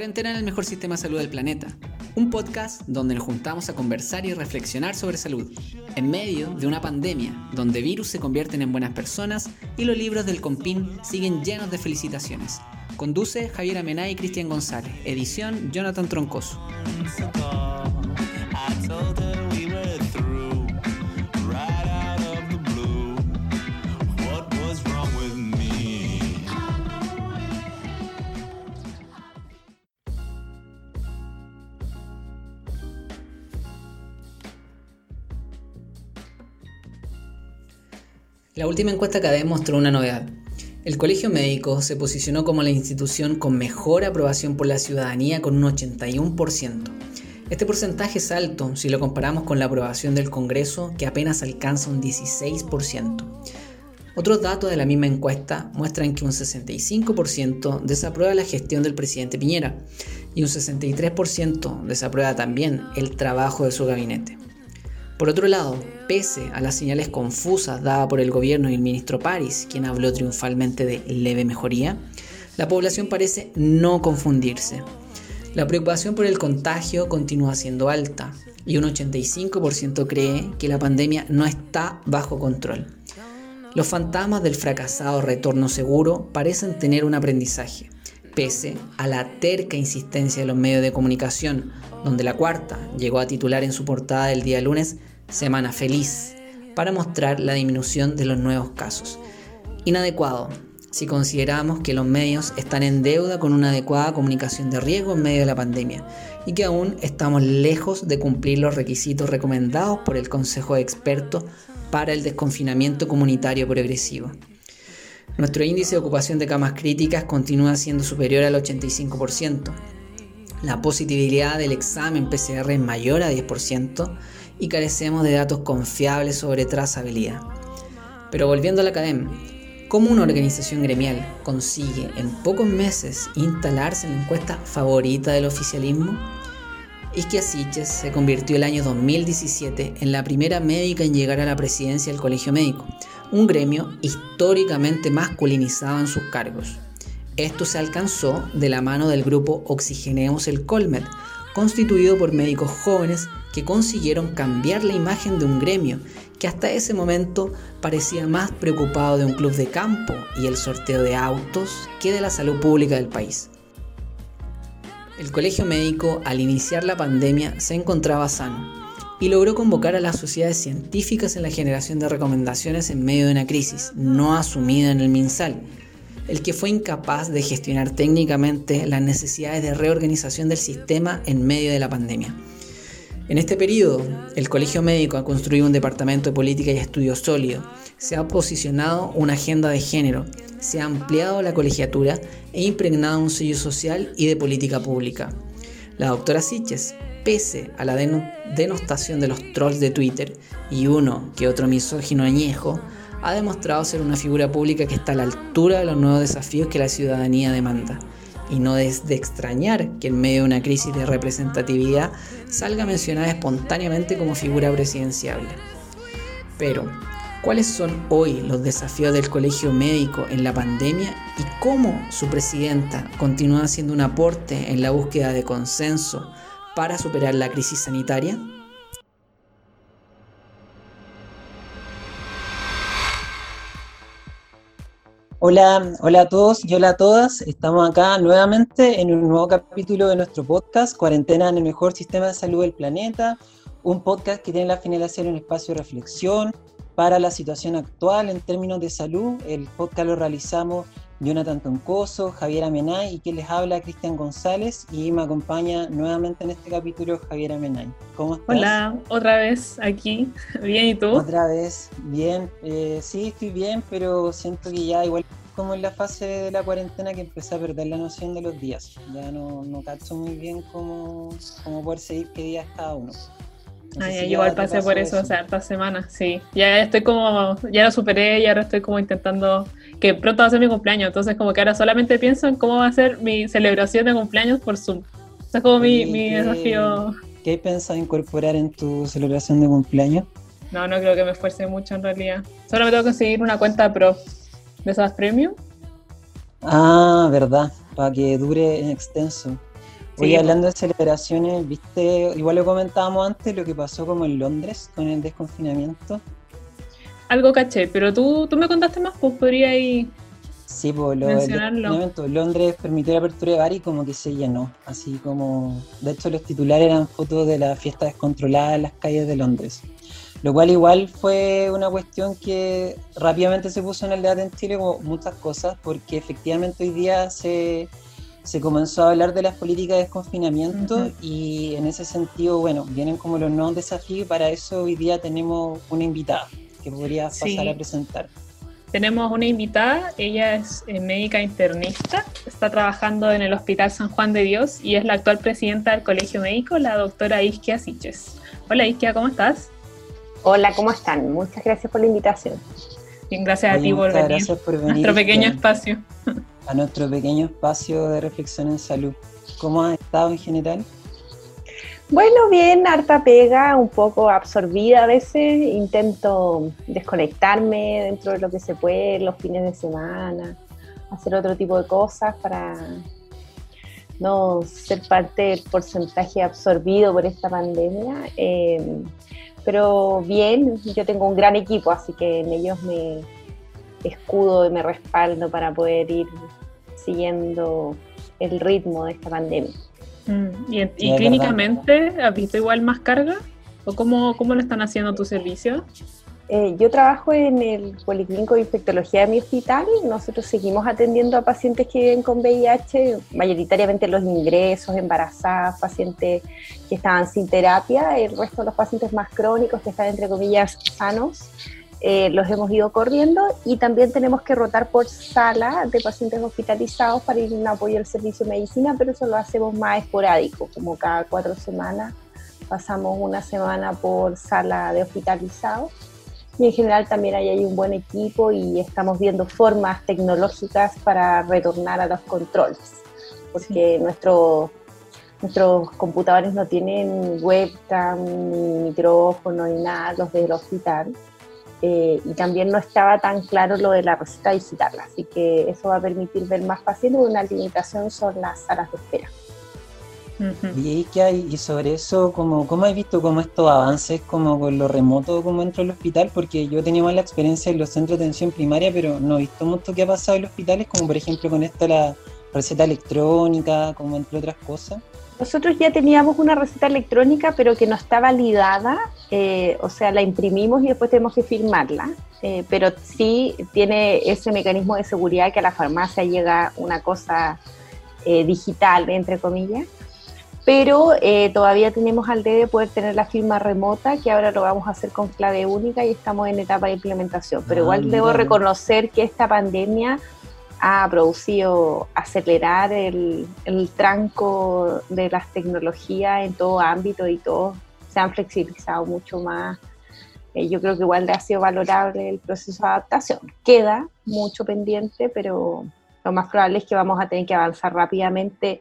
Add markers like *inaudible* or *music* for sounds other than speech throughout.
Cuarentena en el mejor sistema de salud del planeta. Un podcast donde nos juntamos a conversar y reflexionar sobre salud, en medio de una pandemia donde virus se convierten en buenas personas y los libros del Compin siguen llenos de felicitaciones. Conduce Javier Amená y Cristian González. Edición Jonathan Troncoso. La última encuesta CADE mostró una novedad. El Colegio Médico se posicionó como la institución con mejor aprobación por la ciudadanía con un 81%. Este porcentaje es alto si lo comparamos con la aprobación del Congreso que apenas alcanza un 16%. Otros datos de la misma encuesta muestran que un 65% desaprueba la gestión del presidente Piñera y un 63% desaprueba también el trabajo de su gabinete. Por otro lado, pese a las señales confusas dadas por el gobierno y el ministro París, quien habló triunfalmente de leve mejoría, la población parece no confundirse. La preocupación por el contagio continúa siendo alta y un 85% cree que la pandemia no está bajo control. Los fantasmas del fracasado retorno seguro parecen tener un aprendizaje, pese a la terca insistencia de los medios de comunicación, donde la cuarta llegó a titular en su portada del día lunes Semana Feliz, para mostrar la disminución de los nuevos casos. Inadecuado, si consideramos que los medios están en deuda con una adecuada comunicación de riesgo en medio de la pandemia y que aún estamos lejos de cumplir los requisitos recomendados por el Consejo de Expertos para el desconfinamiento comunitario progresivo. Nuestro índice de ocupación de camas críticas continúa siendo superior al 85%. La positividad del examen PCR es mayor a 10% y carecemos de datos confiables sobre trazabilidad. Pero volviendo a la academia, ¿cómo una organización gremial consigue en pocos meses instalarse en la encuesta favorita del oficialismo? Isquia Siches se convirtió el año 2017 en la primera médica en llegar a la presidencia del Colegio Médico, un gremio históricamente masculinizado en sus cargos. Esto se alcanzó de la mano del grupo Oxigenemos el Colmet, constituido por médicos jóvenes que consiguieron cambiar la imagen de un gremio que hasta ese momento parecía más preocupado de un club de campo y el sorteo de autos que de la salud pública del país. El colegio médico al iniciar la pandemia se encontraba sano y logró convocar a las sociedades científicas en la generación de recomendaciones en medio de una crisis no asumida en el MinSal, el que fue incapaz de gestionar técnicamente las necesidades de reorganización del sistema en medio de la pandemia. En este periodo, el Colegio Médico ha construido un departamento de política y estudio sólido, se ha posicionado una agenda de género, se ha ampliado la colegiatura e impregnado un sello social y de política pública. La doctora Siches, pese a la denostación de los trolls de Twitter y uno que otro misógino añejo, ha demostrado ser una figura pública que está a la altura de los nuevos desafíos que la ciudadanía demanda y no es de extrañar que en medio de una crisis de representatividad salga mencionada espontáneamente como figura presidenciable. Pero, ¿cuáles son hoy los desafíos del colegio médico en la pandemia y cómo su presidenta continúa haciendo un aporte en la búsqueda de consenso para superar la crisis sanitaria? Hola, hola a todos y hola a todas. Estamos acá nuevamente en un nuevo capítulo de nuestro podcast, Cuarentena en el mejor sistema de salud del planeta. Un podcast que tiene la finalidad de ser un espacio de reflexión para la situación actual en términos de salud. El podcast lo realizamos Jonathan Toncoso, Javier Amenay y quien les habla Cristian González y me acompaña nuevamente en este capítulo Javier Amenay. ¿Cómo estás? Hola, otra vez aquí. *laughs* Bien, ¿y tú? Otra vez, bien. Eh, sí, estoy bien, pero siento que ya igual como en la fase de la cuarentena que empecé a perder la noción de los días. Ya no, no cacho muy bien cómo, cómo poder seguir qué días cada uno. Ay, yo igual pasé por eso, o sea, hartas semanas, sí. Ya estoy como, ya lo superé y ahora estoy como intentando, que pronto va a ser mi cumpleaños, entonces como que ahora solamente pienso en cómo va a ser mi celebración de cumpleaños por Zoom. Ese es como mi, mi desafío. ¿Qué pensado incorporar en tu celebración de cumpleaños? No, no creo que me esfuerce mucho en realidad. Solo me tengo que conseguir una cuenta pro de esas premium. Ah, verdad, para que dure en extenso. Hoy hablando de celebraciones, viste, igual lo comentábamos antes, lo que pasó como en Londres con el desconfinamiento. Algo caché, pero tú, tú me contaste más, pues podría ir Sí, pues lo, el Londres permitió la apertura de bar y como que se llenó, así como, de hecho los titulares eran fotos de la fiesta descontrolada en las calles de Londres. Lo cual igual fue una cuestión que rápidamente se puso en el debate en Chile como muchas cosas, porque efectivamente hoy día se, comenzó a hablar de las políticas de desconfinamiento y en ese sentido, bueno, vienen como los nuevos desafíos y para eso hoy día tenemos una invitada que podría pasar a presentar. Tenemos una invitada, ella es eh, médica internista, está trabajando en el Hospital San Juan de Dios y es la actual presidenta del Colegio Médico, la doctora Isquia Siches. Hola Isquia, ¿cómo estás? Hola, ¿cómo están? Muchas gracias por la invitación. Bien, gracias a ti por venir. Gracias por venir. Nuestro pequeño espacio. A nuestro pequeño espacio de reflexión en salud. ¿Cómo has estado en general? Bueno, bien, harta pega, un poco absorbida a veces. Intento desconectarme dentro de lo que se puede los fines de semana, hacer otro tipo de cosas para no ser parte del porcentaje absorbido por esta pandemia. Em, pero bien, yo tengo un gran equipo, así que en ellos me escudo y me respaldo para poder ir siguiendo el ritmo de esta pandemia. Mm, ¿Y, clínicamente has visto igual más carga? ¿O cómo, cómo lo están haciendo tus servicios? Eh, yo trabajo en el Policlínico de Infectología de mi hospital. Nosotros seguimos atendiendo a pacientes que viven con VIH, mayoritariamente los ingresos, embarazadas, pacientes que estaban sin terapia. El resto de los pacientes más crónicos, que están entre comillas sanos, eh, los hemos ido corriendo y también tenemos que rotar por sala de pacientes hospitalizados para ir en apoyo al servicio de medicina, pero eso lo hacemos más esporádico, como cada cuatro semanas pasamos una semana por sala de hospitalizados. Y en general también ahí hay un buen equipo y estamos viendo formas tecnológicas para retornar a los controles, porque nuestros computadores no tienen webcam, ni micrófono, ni nada, los del hospital. Eh, y también no estaba tan claro lo de la receta digital, así que eso va a permitir ver más pacientes, una limitación son las salas de espera. Y, y sobre eso, ¿cómo, ¿cómo has visto como estos avances como con lo remoto como dentro del hospital? Porque yo tenido más la experiencia en los centros de atención primaria, pero no he visto mucho que ha pasado en los hospitales, como por ejemplo con esto la receta electrónica, como entre otras cosas. Nosotros ya teníamos una receta electrónica, pero que no está validada, eh, o sea, la imprimimos y después tenemos que firmarla, eh, pero sí tiene ese mecanismo de seguridad que a la farmacia llega una cosa eh, digital, entre comillas, pero todavía tenemos al de poder tener la firma remota, que ahora lo vamos a hacer con clave única y estamos en etapa de implementación, pero ah, igual debo reconocer que esta pandemia ha producido acelerar el, tranco de las tecnologías en todo ámbito y todo se han flexibilizado mucho más. Eh, yo creo que igual le ha sido valorable el proceso de adaptación. Queda mucho pendiente, pero lo más probable es que vamos a tener que avanzar rápidamente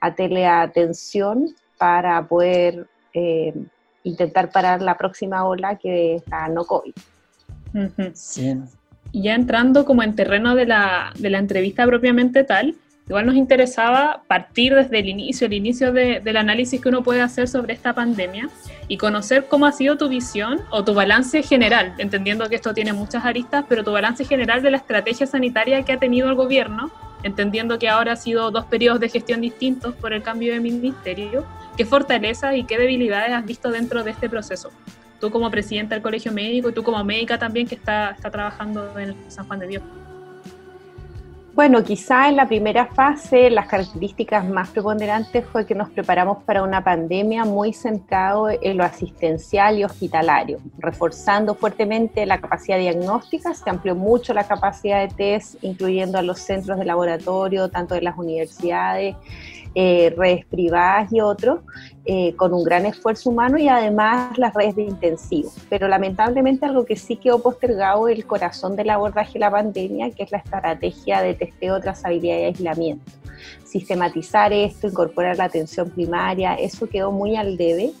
a teleatención para poder eh, intentar parar la próxima ola que es la no COVID. sí ya entrando como en terreno de la, de la entrevista propiamente tal, igual nos interesaba partir desde el inicio, el inicio del análisis que uno puede hacer sobre esta pandemia y conocer cómo ha sido tu visión o tu balance general, entendiendo que esto tiene muchas aristas, pero tu balance general de la estrategia sanitaria que ha tenido el gobierno, entendiendo que ahora ha sido dos periodos de gestión distintos por el cambio de ministerio, qué fortalezas y qué debilidades has visto dentro de este proceso tú como presidenta del colegio médico y tú como médica también que está, está trabajando en San Juan de Dios? Bueno, quizá en la primera fase las características más preponderantes fue que nos preparamos para una pandemia muy centrado en lo asistencial y hospitalario, reforzando fuertemente la capacidad diagnóstica, se amplió mucho la capacidad de test, incluyendo a los centros de laboratorio, tanto de las universidades, eh, redes privadas y otros, eh, con un gran esfuerzo humano y además las redes de intensivo. Pero lamentablemente algo que sí quedó postergado el corazón del abordaje de la pandemia, que es la estrategia de testeo, trazabilidad y aislamiento. Sistematizar esto, incorporar la atención primaria, eso quedó muy al debe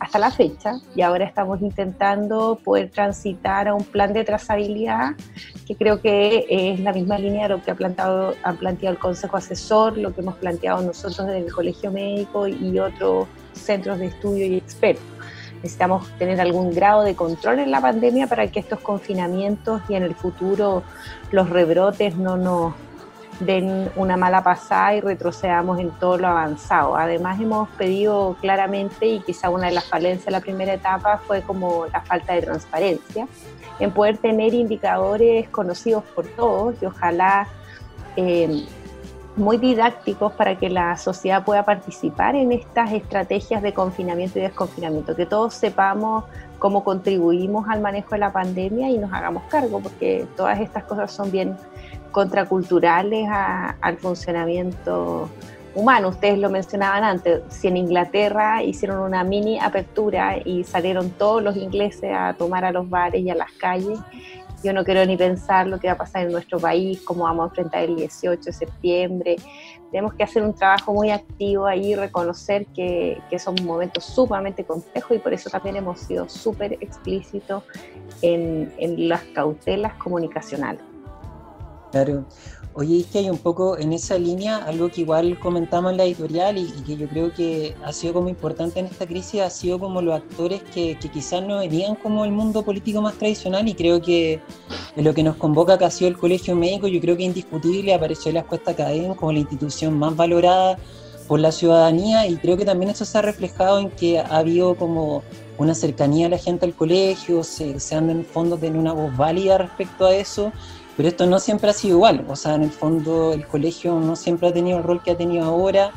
hasta la fecha y ahora estamos intentando poder transitar a un plan de trazabilidad que creo que es la misma línea de lo que ha planteado, ha planteado el Consejo Asesor, lo que hemos planteado nosotros desde el Colegio Médico y otros centros de estudio y expertos. Necesitamos tener algún grado de control en la pandemia para que estos confinamientos y en el futuro los rebrotes no nos den una mala pasada y retrocedamos en todo lo avanzado. Además hemos pedido claramente, y quizá una de las falencias de la primera etapa fue como la falta de transparencia, en poder tener indicadores conocidos por todos y ojalá eh, muy didácticos para que la sociedad pueda participar en estas estrategias de confinamiento y desconfinamiento, que todos sepamos cómo contribuimos al manejo de la pandemia y nos hagamos cargo, porque todas estas cosas son bien contraculturales al funcionamiento humano. Ustedes lo mencionaban antes, si en Inglaterra hicieron una mini apertura y salieron todos los ingleses a tomar a los bares y a las calles, yo no quiero ni pensar lo que va a pasar en nuestro país, cómo vamos a enfrentar el 18 de septiembre. Tenemos que hacer un trabajo muy activo ahí, reconocer que, que son momentos sumamente complejos y por eso también hemos sido súper explícitos en, en las cautelas comunicacionales. Claro. Oye, es que hay un poco en esa línea, algo que igual comentamos en la editorial y, que yo creo que ha sido como importante en esta crisis, ha sido como los actores que, quizás no venían como el mundo político más tradicional y creo que de lo que nos convoca que ha sido el colegio médico, yo creo que indiscutible apareció la Escuesta Académica como la institución más valorada por la ciudadanía y creo que también eso se ha reflejado en que ha habido como una cercanía a la gente al colegio, se, se han en fondo tenido una voz válida respecto a eso pero esto no siempre ha sido igual, o sea, en el fondo el colegio no siempre ha tenido el rol que ha tenido ahora,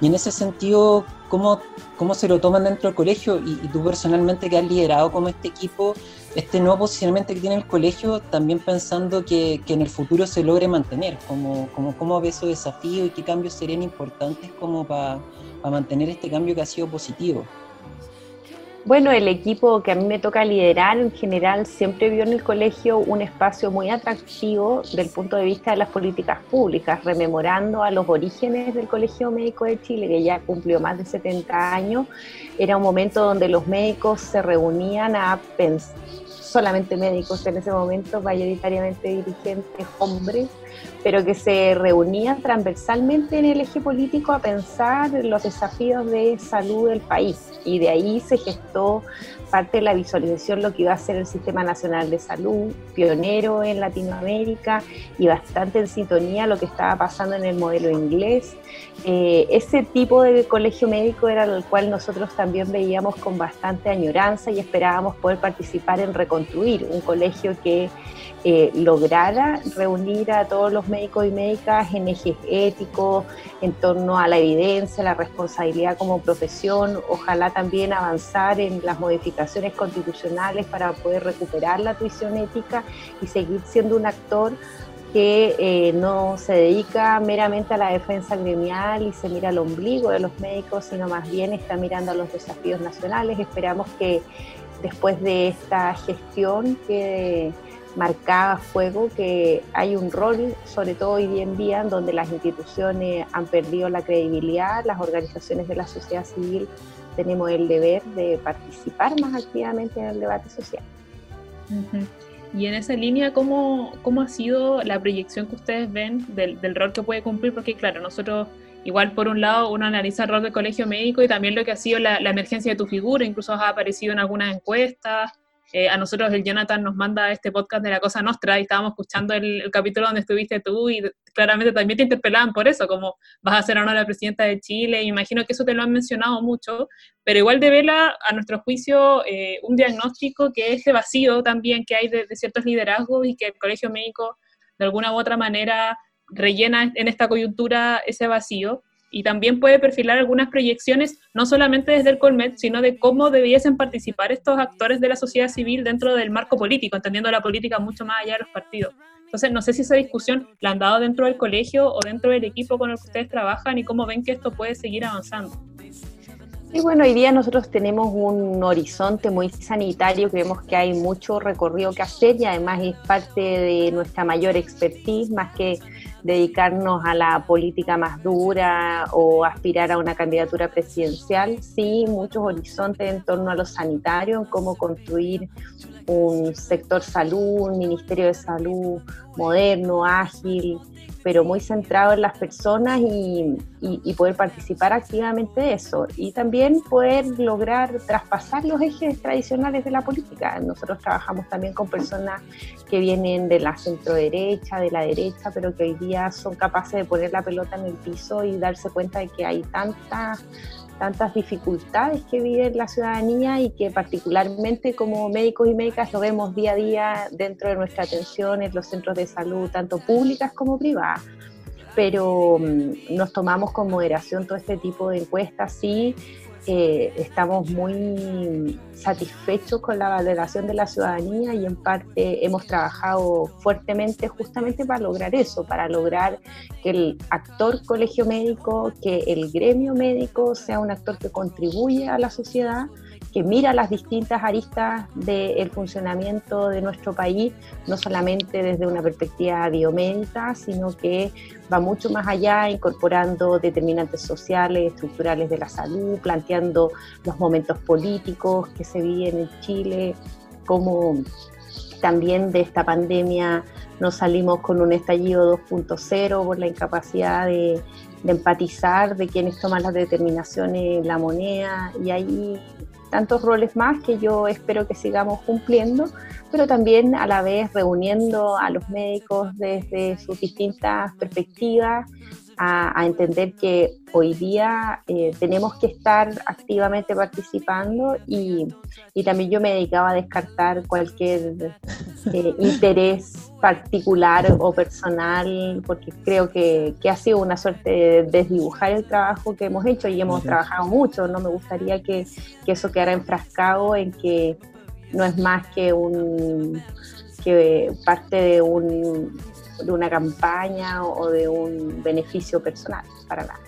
y en ese sentido, ¿cómo, cómo se lo toman dentro del colegio? Y, tú personalmente que has liderado como este equipo, este nuevo posicionamiento que tiene el colegio, también pensando que, que en el futuro se logre mantener, como, como, cómo ves esos desafíos y qué cambios serían importantes como para mantener este cambio que ha sido positivo. Bueno, el equipo que a mí me toca liderar en general siempre vio en el colegio un espacio muy atractivo del punto de vista de las políticas públicas, rememorando a los orígenes del Colegio Médico de Chile, que ya cumplió más de 70 años. Era un momento donde los médicos se reunían a pensar, solamente médicos en ese momento, mayoritariamente dirigentes hombres, pero que se reunían transversalmente en el eje político a pensar los desafíos de salud del país. Y de ahí se gestó parte de la visualización lo que iba a ser el Sistema Nacional de Salud, pionero en Latinoamérica y bastante en sintonía lo que estaba pasando en el modelo inglés. Eh, ese tipo de colegio médico era el cual nosotros también veíamos con bastante añoranza y esperábamos poder participar en reconstruir un colegio que eh, lograra reunir a todos los médicos y médicas en ejes éticos, en torno a la evidencia, la responsabilidad como profesión, ojalá también avanzar en las modificaciones constitucionales para poder recuperar la tuición ética y seguir siendo un actor que eh, no se dedica meramente a la defensa gremial y se mira al ombligo de los médicos, sino más bien está mirando a los desafíos nacionales. Esperamos que después de esta gestión que marcada a fuego que hay un rol, sobre todo hoy en día, en donde las instituciones han perdido la credibilidad, las organizaciones de la sociedad civil tenemos el deber de participar más activamente en el debate social. Y en esa línea, ¿cómo, ¿cómo, ha sido la proyección que ustedes ven del, del, rol que puede cumplir? Porque claro, nosotros igual por un lado uno analiza el rol del colegio médico y también lo que ha sido la, la emergencia de tu figura, incluso ha aparecido en algunas encuestas, eh, a nosotros el Jonathan nos manda este podcast de la Cosa Nostra y estábamos escuchando el, capítulo donde estuviste tú y claramente también te interpelaban por eso, como vas a ser ahora la presidenta de Chile, imagino que eso te lo han mencionado mucho, pero igual devela a nuestro juicio eh, un diagnóstico que es de vacío también que hay de, de ciertos liderazgos y que el colegio médico de alguna u otra manera rellena en esta coyuntura ese vacío y también puede perfilar algunas proyecciones, no solamente desde el Colmet, sino de cómo debiesen participar estos actores de la sociedad civil dentro del marco político, entendiendo la política mucho más allá de los partidos. Entonces, no sé si esa discusión la han dado dentro del colegio o dentro del equipo con el que ustedes trabajan y cómo ven que esto puede seguir avanzando. Sí, bueno, hoy día nosotros tenemos un horizonte muy sanitario, creemos que hay mucho recorrido que hacer y además es parte de nuestra mayor expertise, más que dedicarnos a la política más dura o aspirar a una candidatura presidencial, sí muchos horizontes en torno a lo sanitario, cómo construir un sector salud, un ministerio de salud moderno, ágil, pero muy centrado en las personas y, poder participar activamente de eso. Y también poder lograr traspasar los ejes tradicionales de la política. Nosotros trabajamos también con personas que vienen de la centro derecha, de la derecha, pero que hoy día son capaces de poner la pelota en el piso y darse cuenta de que hay tantas tantas dificultades que vive la ciudadanía y que particularmente como médicos y médicas lo vemos día a día dentro de nuestra atención en los centros de salud, tanto públicas como privadas. Pero mm, nos tomamos con moderación todo este tipo de encuestas, sí, eh, estamos muy satisfechos con la valoración de la ciudadanía y en parte hemos trabajado fuertemente justamente para lograr eso, para lograr que el actor colegio médico, que el gremio médico sea un actor que contribuye a la sociedad que mira las distintas aristas del funcionamiento de nuestro país, no solamente desde una perspectiva biomédica, sino que va mucho más allá, incorporando determinantes sociales, estructurales de la salud, planteando los momentos políticos que se viven en Chile, cómo también de esta pandemia nos salimos con un estallido 2.0 por la incapacidad de, de empatizar de quienes toman las determinaciones la moneda y ahí tantos roles más que yo espero que sigamos cumpliendo, pero también a la vez reuniendo a los médicos desde sus distintas perspectivas, a, entender que hoy día eh, tenemos que estar activamente participando y, también yo me dedicaba a descartar cualquier eh, *laughs* interés particular o personal, porque creo que, ha sido una suerte de desdibujar el trabajo que hemos hecho y hemos trabajado mucho. No me gustaría que, que eso quedara enfrascado en que no es más que un que parte de un de una campaña o de un beneficio personal, para nada.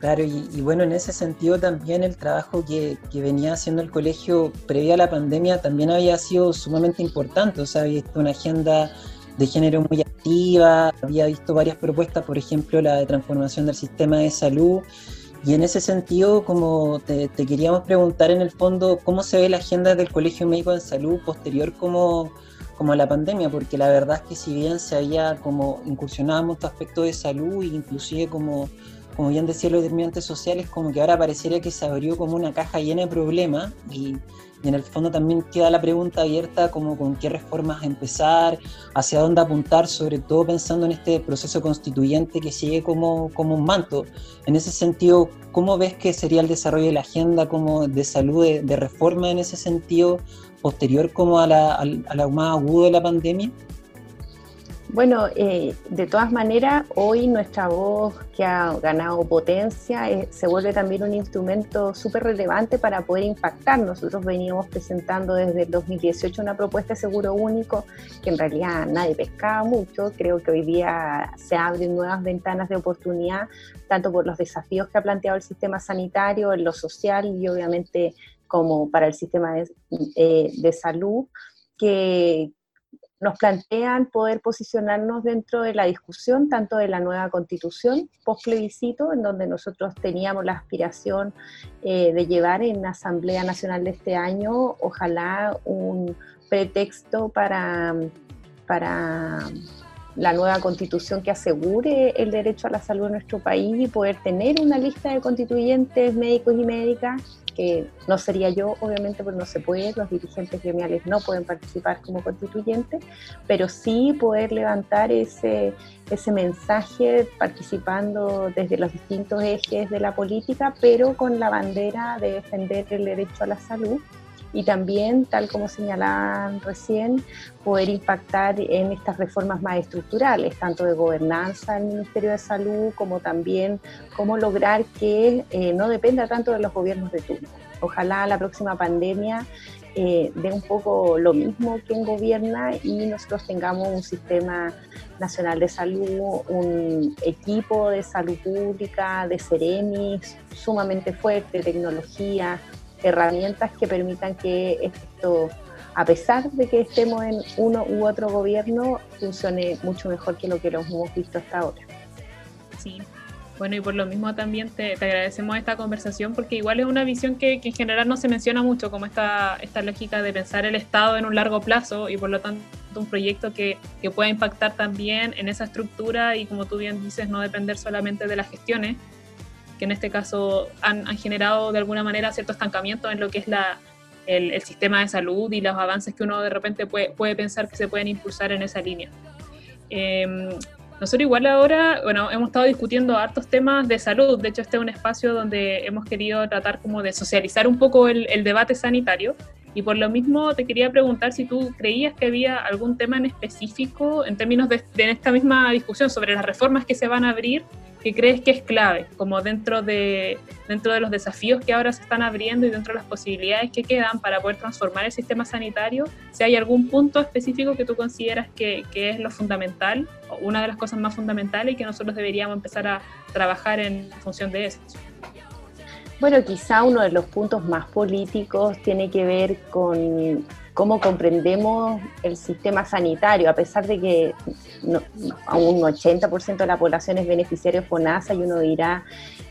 Claro, y, bueno, en ese sentido también el trabajo que, que, venía haciendo el colegio previa a la pandemia también había sido sumamente importante, o sea, había visto una agenda de género muy activa, había visto varias propuestas, por ejemplo, la de transformación del sistema de salud, y en ese sentido, como te, te queríamos preguntar en el fondo, ¿cómo se ve la agenda del Colegio Médico de Salud posterior como como la pandemia, porque la verdad es que si bien se había como incursionado en muchos aspectos de salud e inclusive como, como bien decía los determinantes sociales, como que ahora parecería que se abrió como una caja llena de problemas y, en el fondo también queda la pregunta abierta como con qué reformas empezar, hacia dónde apuntar, sobre todo pensando en este proceso constituyente que sigue como, como un manto. En ese sentido, ¿cómo ves que sería el desarrollo de la agenda como de salud, de reforma en ese sentido? posterior como a la, a la más agudo de la pandemia? Bueno, eh, de todas maneras, hoy nuestra voz que ha ganado potencia eh, se vuelve también un instrumento súper relevante para poder impactar. Nosotros veníamos presentando desde el 2018 una propuesta de seguro único que en realidad nadie pescaba mucho. Creo que hoy día se abren nuevas ventanas de oportunidad, tanto por los desafíos que ha planteado el sistema sanitario, en lo social y obviamente como para el sistema de, eh, de salud, que nos plantean poder posicionarnos dentro de la discusión tanto de la nueva constitución post plebiscito, en donde nosotros teníamos la aspiración eh, de llevar en la Asamblea Nacional de este año, ojalá un pretexto para, para la nueva constitución que asegure el derecho a la salud en nuestro país y poder tener una lista de constituyentes médicos y médicas, que no sería yo, obviamente, porque no se puede, los dirigentes gremiales no pueden participar como constituyentes, pero sí poder levantar ese, ese mensaje participando desde los distintos ejes de la política, pero con la bandera de defender el derecho a la salud y también, tal como señalaban recién, poder impactar en estas reformas más estructurales, tanto de gobernanza del Ministerio de Salud como también cómo lograr que eh, no dependa tanto de los gobiernos de turno. Ojalá la próxima pandemia eh, dé un poco lo mismo quien gobierna y nosotros tengamos un sistema nacional de salud, un equipo de salud pública, de Ceremis sumamente fuerte, tecnología, herramientas que permitan que esto a pesar de que estemos en uno u otro gobierno, funcione mucho mejor que lo que lo hemos visto hasta ahora. Sí, bueno, y por lo mismo también te, agradecemos esta conversación porque igual es una visión que, en general no se menciona mucho, como esta, esta lógica de pensar el Estado en un largo plazo y por lo tanto un proyecto que, que pueda impactar también en esa estructura y como tú bien dices, no depender solamente de las gestiones, que en este caso han, han generado de alguna manera cierto estancamiento en lo que es la, el, el, sistema de salud y los avances que uno de repente puede, puede pensar que se pueden impulsar en esa línea. Eh, nosotros igual ahora, bueno, hemos estado discutiendo hartos temas de salud, de hecho este es un espacio donde hemos querido tratar como de socializar un poco el, debate sanitario y por lo mismo te quería preguntar si tú creías que había algún tema en específico en términos de, de esta misma discusión sobre las reformas que se van a abrir que crees que es clave, como dentro de, dentro de los desafíos que ahora se están abriendo y dentro de las posibilidades que quedan para poder transformar el sistema sanitario, si hay algún punto específico que tú consideras que, que es lo fundamental, una de las cosas más fundamentales y que nosotros deberíamos empezar a trabajar en función de eso. Bueno, quizá uno de los puntos más políticos tiene que ver con cómo comprendemos el sistema sanitario, a pesar de que a un 80% de la población es beneficiario de FONASA y uno dirá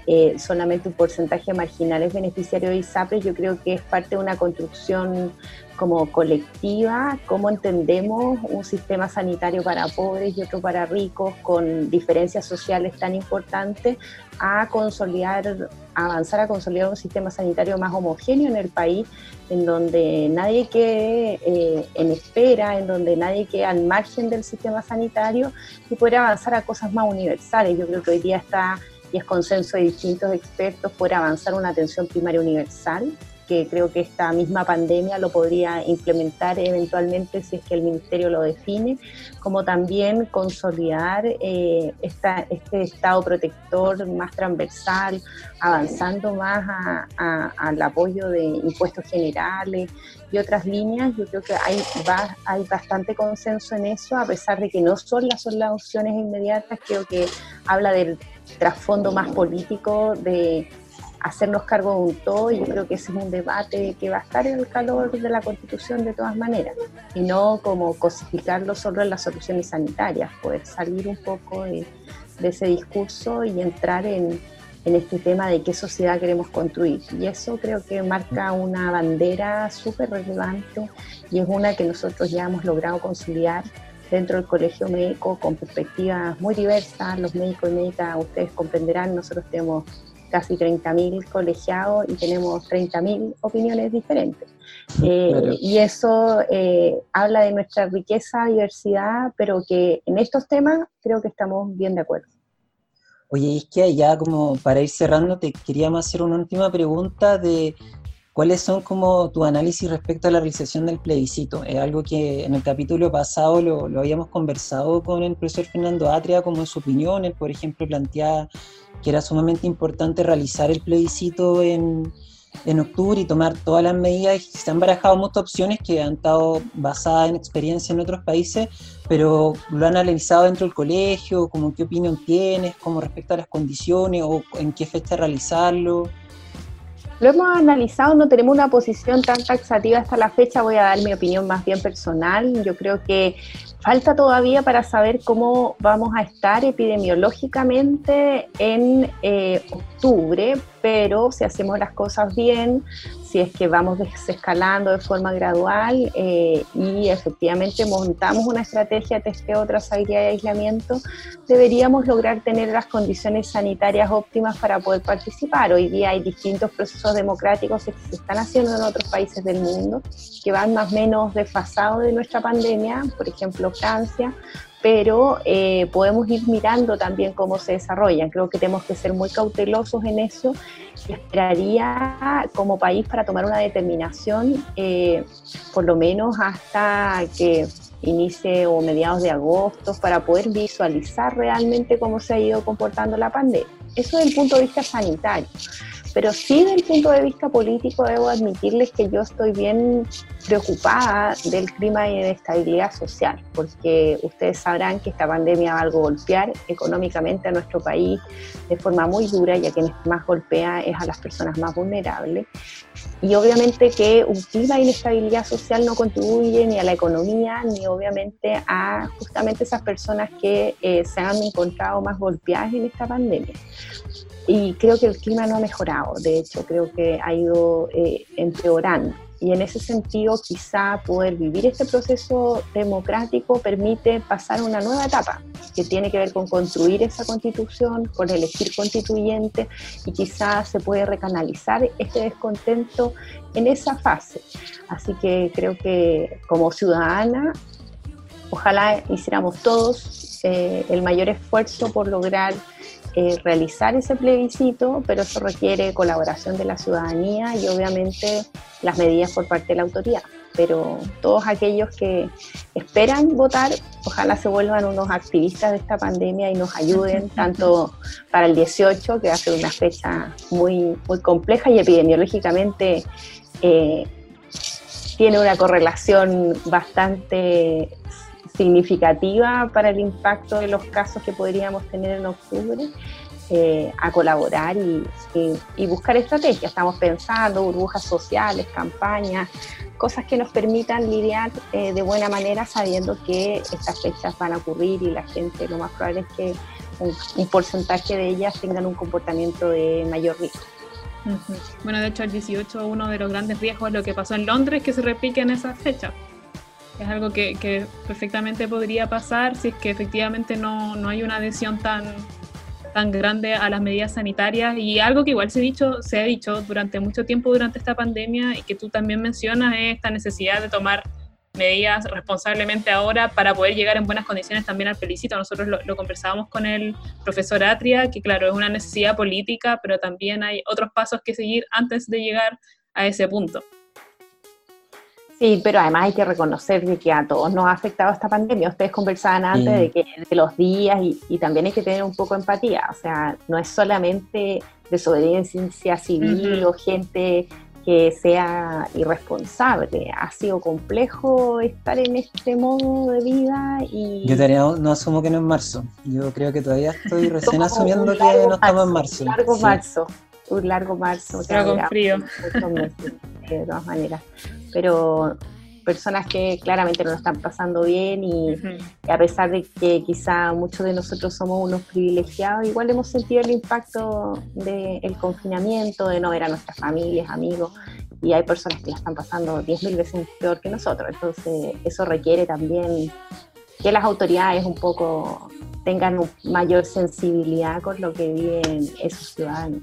eh, solamente un porcentaje marginal es beneficiario de ISAPRES, yo creo que es parte de una construcción como colectiva, cómo entendemos un sistema sanitario para pobres y otro para ricos, con diferencias sociales tan importantes, a consolidar, avanzar a consolidar un sistema sanitario más homogéneo en el país, en donde nadie quede eh, en espera, en donde nadie quede al margen del sistema sanitario y poder avanzar a cosas más universales. Yo creo que hoy día está y es consenso de distintos expertos poder avanzar una atención primaria universal que creo que esta misma pandemia lo podría implementar eventualmente si es que el Ministerio lo define, como también consolidar eh, este Estado protector más transversal, avanzando más al apoyo de impuestos generales y otras líneas. Yo creo que hay, hay bastante consenso en eso, a pesar de que no son las soluciones inmediatas, creo que habla del trasfondo más político de hacernos cargo de un todo y yo creo que ese es un debate que va a estar en el calor de la Constitución de todas maneras y no como cosificarlo solo en las soluciones sanitarias, poder salir un poco de, ese discurso y entrar en, en, este tema de qué sociedad queremos construir. Y eso creo que marca una bandera súper relevante y es una que nosotros ya hemos logrado conciliar dentro del colegio médico con perspectivas muy diversas. Los médicos y médicas, ustedes comprenderán, nosotros tenemos casi 30.000 colegiados y tenemos 30.000 opiniones diferentes. Eh, y eso eh, habla de nuestra riqueza, diversidad, pero que en estos temas creo que estamos bien de acuerdo. Oye, es que ya como para ir cerrando, te queríamos hacer una última pregunta de cuáles son como tu análisis respecto a la realización del plebiscito. Es algo que en el capítulo pasado lo, lo habíamos conversado con el profesor Fernando Atria, como en su opinión, él por ejemplo planteaba que era sumamente importante realizar el plebiscito en, en octubre y tomar todas las medidas. Se han barajado muchas opciones que han estado basadas en experiencia en otros países, pero lo han analizado dentro del colegio, como qué opinión tienes, como respecto a las condiciones o en qué fecha realizarlo. Lo hemos analizado, no tenemos una posición tan taxativa hasta la fecha, voy a dar mi opinión más bien personal. Yo creo que falta todavía para saber cómo vamos a estar epidemiológicamente en eh, octubre, pero si hacemos las cosas bien, si es que vamos desescalando de forma gradual eh, y efectivamente montamos una estrategia de testeo, trazabilidad y aislamiento, deberíamos lograr tener las condiciones sanitarias óptimas para poder participar. Hoy día hay distintos procesos democráticos que se están haciendo en otros países del mundo que van más o menos desfasados de nuestra pandemia, por ejemplo Francia, pero eh, podemos ir mirando también cómo se desarrollan. Creo que tenemos que ser muy cautelosos en eso. Esperaría como país para tomar una determinación, eh, por lo menos hasta que inicie o mediados de agosto, para poder visualizar realmente cómo se ha ido comportando la pandemia. Eso desde el punto de vista sanitario Pero sí, desde el punto de vista político, debo admitirles que yo estoy bien preocupada del clima de estabilidad social, porque ustedes sabrán que esta pandemia va a golpear económicamente a nuestro país de forma muy dura, ya que más golpea es a las personas más vulnerables. Y obviamente que un clima de inestabilidad social no contribuye ni a la economía, ni obviamente a justamente esas personas que eh, se han encontrado más golpeadas en esta pandemia y creo que el clima no ha mejorado, de hecho creo que ha ido eh, empeorando. Y en ese sentido, quizá poder vivir este proceso democrático permite pasar a una nueva etapa que tiene que ver con construir esa constitución, con elegir constituyente y quizá se puede recanalizar este descontento en esa fase. Así que creo que como ciudadana, ojalá hiciéramos todos eh, el mayor esfuerzo por lograr eh, realizar ese plebiscito, pero eso requiere colaboración de la ciudadanía y obviamente las medidas por parte de la autoridad. Pero todos aquellos que esperan votar, ojalá se vuelvan unos activistas de esta pandemia y nos ayuden tanto para el 18, que va a ser una fecha muy, muy compleja y epidemiológicamente eh, tiene una correlación bastante significativa para el impacto de los casos que podríamos tener en octubre, eh, a colaborar y, buscar estrategias. Estamos pensando burbujas sociales, campañas, cosas que nos permitan lidiar eh, de buena manera sabiendo que estas fechas van a ocurrir y la gente lo más probable es que un, porcentaje de ellas tengan un comportamiento de mayor riesgo. Bueno, de hecho el 18 uno de los grandes riesgos es lo que pasó en Londres, que se repique en esas fechas. Es algo que, perfectamente podría pasar si es que efectivamente no, no, hay una adhesión tan, tan grande a las medidas sanitarias y algo que igual se, dicho, se ha dicho durante mucho tiempo durante esta pandemia y que tú también mencionas es esta necesidad de tomar medidas responsablemente ahora para poder llegar en buenas condiciones también al felicito. Nosotros lo, lo, conversábamos con el profesor Atria, que claro, es una necesidad política, pero también hay otros pasos que seguir antes de llegar a ese punto. Sí, pero además hay que reconocer que a todos nos ha afectado esta pandemia. Ustedes conversaban antes de, que, de los días y, también hay que tener un poco de empatía. O sea, no es solamente desobediencia civil o gente que sea irresponsable. Ha sido complejo estar en este modo de vida y... Yo todavía no asumo que no es marzo. Yo creo que todavía estoy *laughs* recién asumiendo que no estamos en marzo. Un largo marzo. Un largo marzo. Pero con frío. *laughs* de todas maneras pero personas que claramente no lo están pasando bien y, a pesar de que quizá muchos de nosotros somos unos privilegiados, igual hemos sentido el impacto del confinamiento, de no ver a nuestras familias, amigos, y hay personas que la están pasando 10.000 veces peor que nosotros, entonces eso requiere también que las autoridades un poco tengan mayor sensibilidad con lo que viven esos ciudadanos.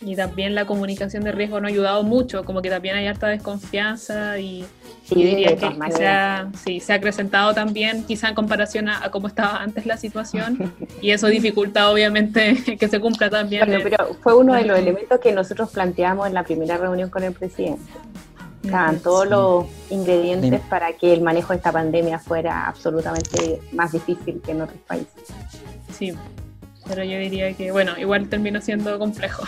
Y también la comunicación de riesgo no ha ayudado mucho, como que también hay harta desconfianza y, diría que se ha, se ha acrecentado también, quizá en comparación a, cómo estaba antes la situación, *laughs* y eso dificulta obviamente *laughs* que se cumpla también. pero fue uno de los elementos que nosotros planteamos en la primera reunión con el presidente. Estaban todos los ingredientes para que el manejo de esta pandemia fuera absolutamente más difícil que en otros países. Sí, pero yo diría que, bueno, igual terminó siendo complejo.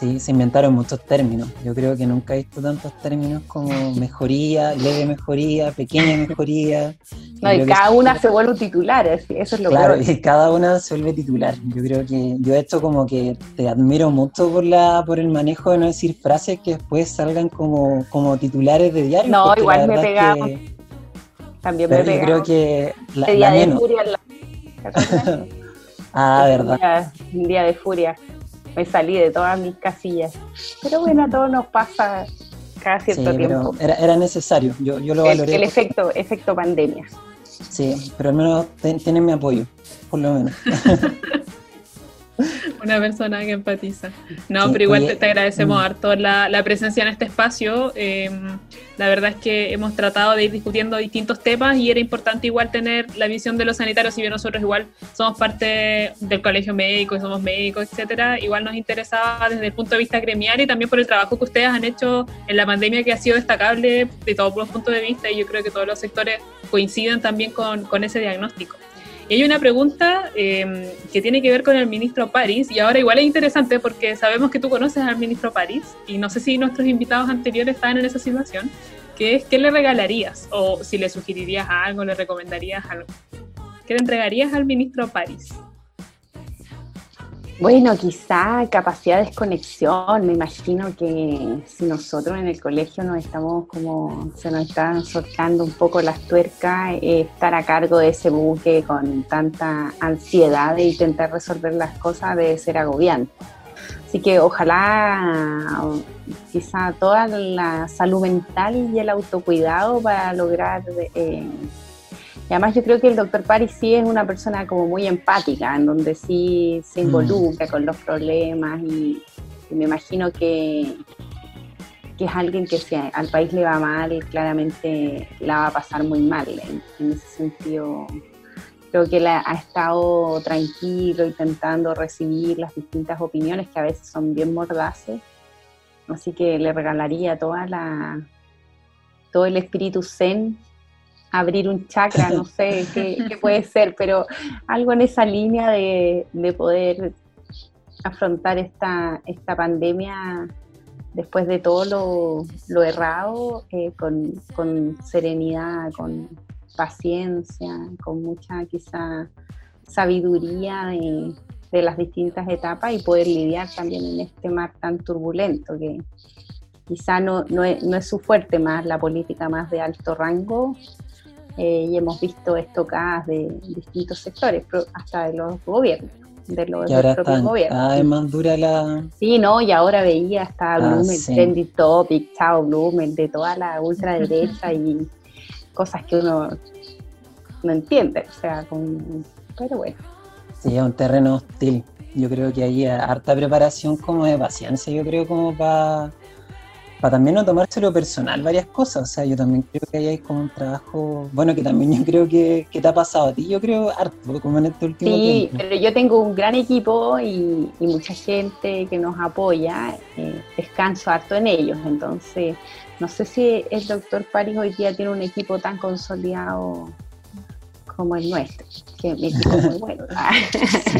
Sí, se inventaron muchos términos. Yo creo que nunca he visto tantos términos como mejoría, leve mejoría, pequeña mejoría. *laughs* No, y cada una se vuelve titular, eso es lo Claro, y cada una se vuelve titular. Yo creo que yo esto como que te admiro mucho por la por el manejo de no decir frases que después salgan como, como titulares de diario. No, igual me pegamos. También me pegamos. Yo creo que la, la menos. *laughs* ah, verdad. Un día, de furia. Me salí de todas mis casillas. Pero bueno, a todos nos pasa cada cierto tiempo. Era, necesario, yo, yo lo valoré. El, efecto, efecto pandemia. Sí, pero al menos tienen mi apoyo, por lo menos. *laughs* *laughs* Una persona que empatiza. No, pero igual te, agradecemos mm. harto la, la, presencia en este espacio. Em, la verdad es que hemos tratado de ir discutiendo distintos temas y era importante igual tener la visión de los sanitarios, si bien nosotros igual somos parte del colegio médico y somos médicos, etcétera, igual nos interesaba desde el punto de vista gremial y también por el trabajo que ustedes han hecho en la pandemia que ha sido destacable de todos los puntos de vista y yo creo que todos los sectores coinciden también con, con ese diagnóstico. Y hay una pregunta em, que tiene que ver con el ministro París, y ahora igual es interesante porque sabemos que tú conoces al ministro París, y no sé si nuestros invitados anteriores estaban en esa situación, que es ¿qué le regalarías? O si le sugerirías algo, le recomendarías algo. ¿Qué le entregarías al ministro París? Bueno, quizá capacidad de desconexión. Me imagino que si nosotros en el colegio nos estamos como, se nos están soltando un poco las tuercas, eh, estar a cargo de ese buque con tanta ansiedad de intentar resolver las cosas debe ser agobiante. Así que ojalá quizá toda la salud mental y el autocuidado para lograr eh, y además yo creo que el doctor Paris sí es una persona como muy empática, en donde sí se mm. involucra con los problemas y, me imagino que, que, es alguien que si al país le va mal, claramente la va a pasar muy mal. En, ese sentido, creo que él ha, estado tranquilo, intentando recibir las distintas opiniones que a veces son bien mordaces. Así que le regalaría toda la, todo el espíritu zen abrir un chakra, no sé qué, puede ser, pero algo en esa línea de, poder afrontar esta, esta pandemia después de todo lo, errado, eh, con, serenidad, con paciencia, con mucha quizá sabiduría de, las distintas etapas y poder lidiar también en este mar tan turbulento que quizá no, no, no es su fuerte más la política más de alto rango, eh, y hemos visto estocadas de distintos sectores, hasta de los gobiernos. De los, y ahora dura la... Sí, no, y ahora veía hasta ah, Blumen, Trendy Topic, Chao Blumen, de toda la ultraderecha y cosas que uno no entiende, o sea, con... pero bueno. Sí, es un terreno hostil. Yo creo que hay harta preparación como de paciencia, yo creo como para para también no tomárselo personal varias cosas. O sea, yo también creo que ahí hay como un trabajo, bueno, que también yo creo que, te ha pasado a ti, yo creo harto, como en este último tiempo. Sí, pero yo tengo un gran equipo y, mucha gente que nos apoya, eh, descanso harto en ellos, entonces no sé si el doctor París hoy día tiene un equipo tan consolidado como el nuestro, que mi equipo es muy *laughs* bueno.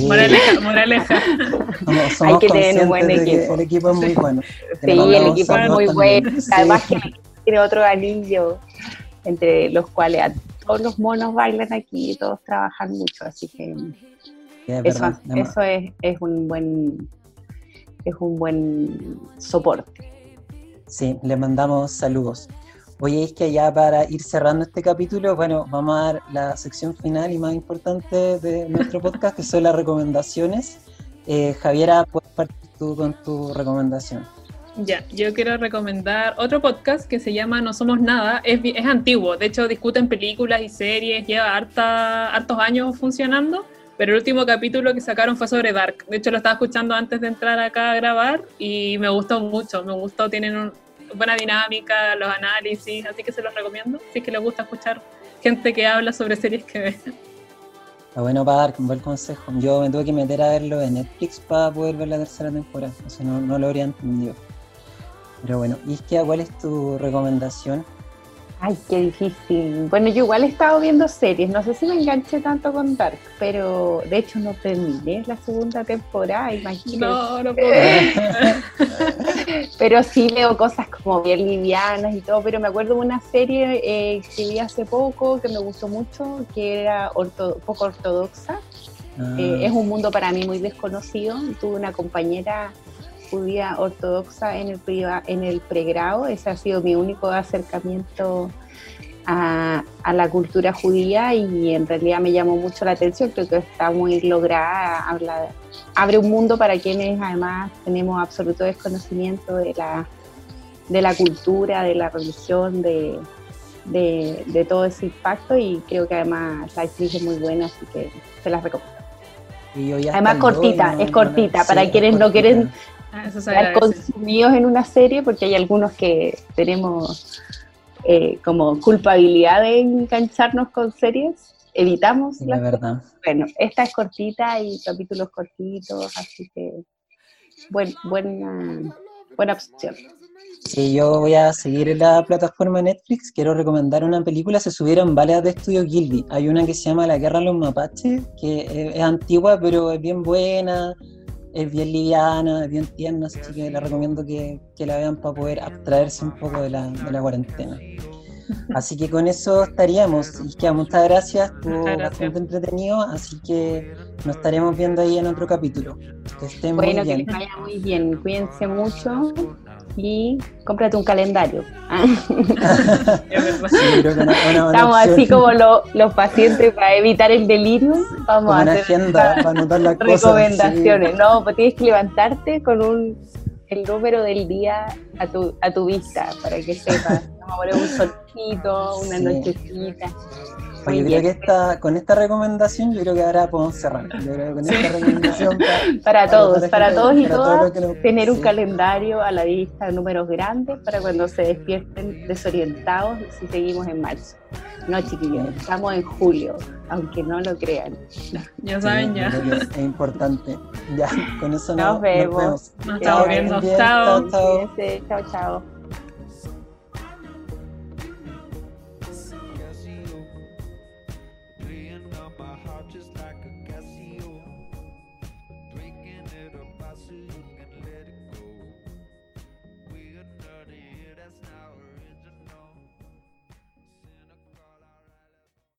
Moraleja, moraleja. *laughs* Hay que tener un buen equipo. El equipo es muy bueno. Sí, el equipo es muy bueno. Además que tiene otro anillo entre los cuales todos los monos bailan aquí y todos trabajan mucho, así que eso, eso es, es, un buen es un buen soporte. Sí, le mandamos saludos. Oye, es que ya para ir cerrando este capítulo, bueno, vamos a dar la sección final y más importante de nuestro podcast, que son las recomendaciones. Eh, Javiera, puedes partir tú con tu recomendación. Ya, yo quiero recomendar otro podcast que se llama No Somos Nada. Es, es antiguo, de hecho discuten películas y series, lleva harta, hartos años funcionando, pero el último capítulo que sacaron fue sobre Dark. De hecho lo estaba escuchando antes de entrar acá a grabar y me gustó mucho, me gustó, tienen un, buena dinámica, los análisis, así que se los recomiendo, si es que les gusta escuchar gente que habla sobre series que ve. Está bueno para dar un buen consejo. Yo me tuve que meter a verlo en Netflix para poder ver la tercera temporada, o sea, no, no lo habría entendido. Pero bueno, ¿y es que cuál es tu recomendación? Ay, qué difícil. Bueno, yo igual he estado viendo series, no sé si me enganché tanto con Dark, pero de hecho no terminé la segunda temporada, imagínate. No, no puedo. *laughs* pero sí leo cosas como bien livianas y todo, pero me acuerdo de una serie eh, que vi hace poco que me gustó mucho, que era poco ortodoxa. Ah. Eh, es un mundo para mí muy desconocido. Tuve una compañera judía ortodoxa en el, en el pregrado, ese ha sido mi único acercamiento a, la cultura judía y en realidad me llamó mucho la atención, creo que está muy lograda, habla, abre un mundo para quienes además tenemos absoluto desconocimiento de la, de la cultura, de la religión, de, de, todo ese impacto y creo que además la actriz es muy buena, así que se las recomiendo. Además cortita, es cortita, para quienes no quieren estar consumidos en una serie, porque hay algunos que tenemos eh, como culpabilidad de engancharnos con series, evitamos la verdad. Bueno, esta es cortita y capítulos cortitos, así que buen, buena, buena opción. Sí, yo voy a seguir en la plataforma Netflix. Quiero recomendar una película. Se subieron varias de estudio Gilby. Hay una que se llama La Guerra de los Mapaches, que es, antigua, pero es bien buena, es bien liviana, es bien tierna. Así que la recomiendo que, que la vean para poder abstraerse un poco de la, de la cuarentena. *laughs* Así que con eso estaríamos. Y que muchas gracias, estuvo bastante entretenido, así que nos estaremos viendo ahí en otro capítulo. Que estén bueno, muy bien. que les vaya muy bien, cuídense mucho y cómprate un calendario. Estamos así como los pacientes para evitar el delirio. Vamos a hacer agenda, *laughs* para anotar las recomendaciones. No, pues tienes que levantarte con un el número del día a tu, a tu vista para que sepas. Vamos a poner un solcito, una nochecita. Pues yo creo que esta, con esta recomendación, yo creo que ahora podemos cerrar. Yo creo que con esta recomendación *laughs* para, todos, para, todos y todas, tener un calendario a la vista, números grandes, para cuando se despierten desorientados si seguimos en marzo. No, chiquillos, estamos en julio, aunque no lo crean. Ya saben, ya. Es importante. Ya, con eso nos, vemos. Nos, estamos viendo. Chao. Chao, chao.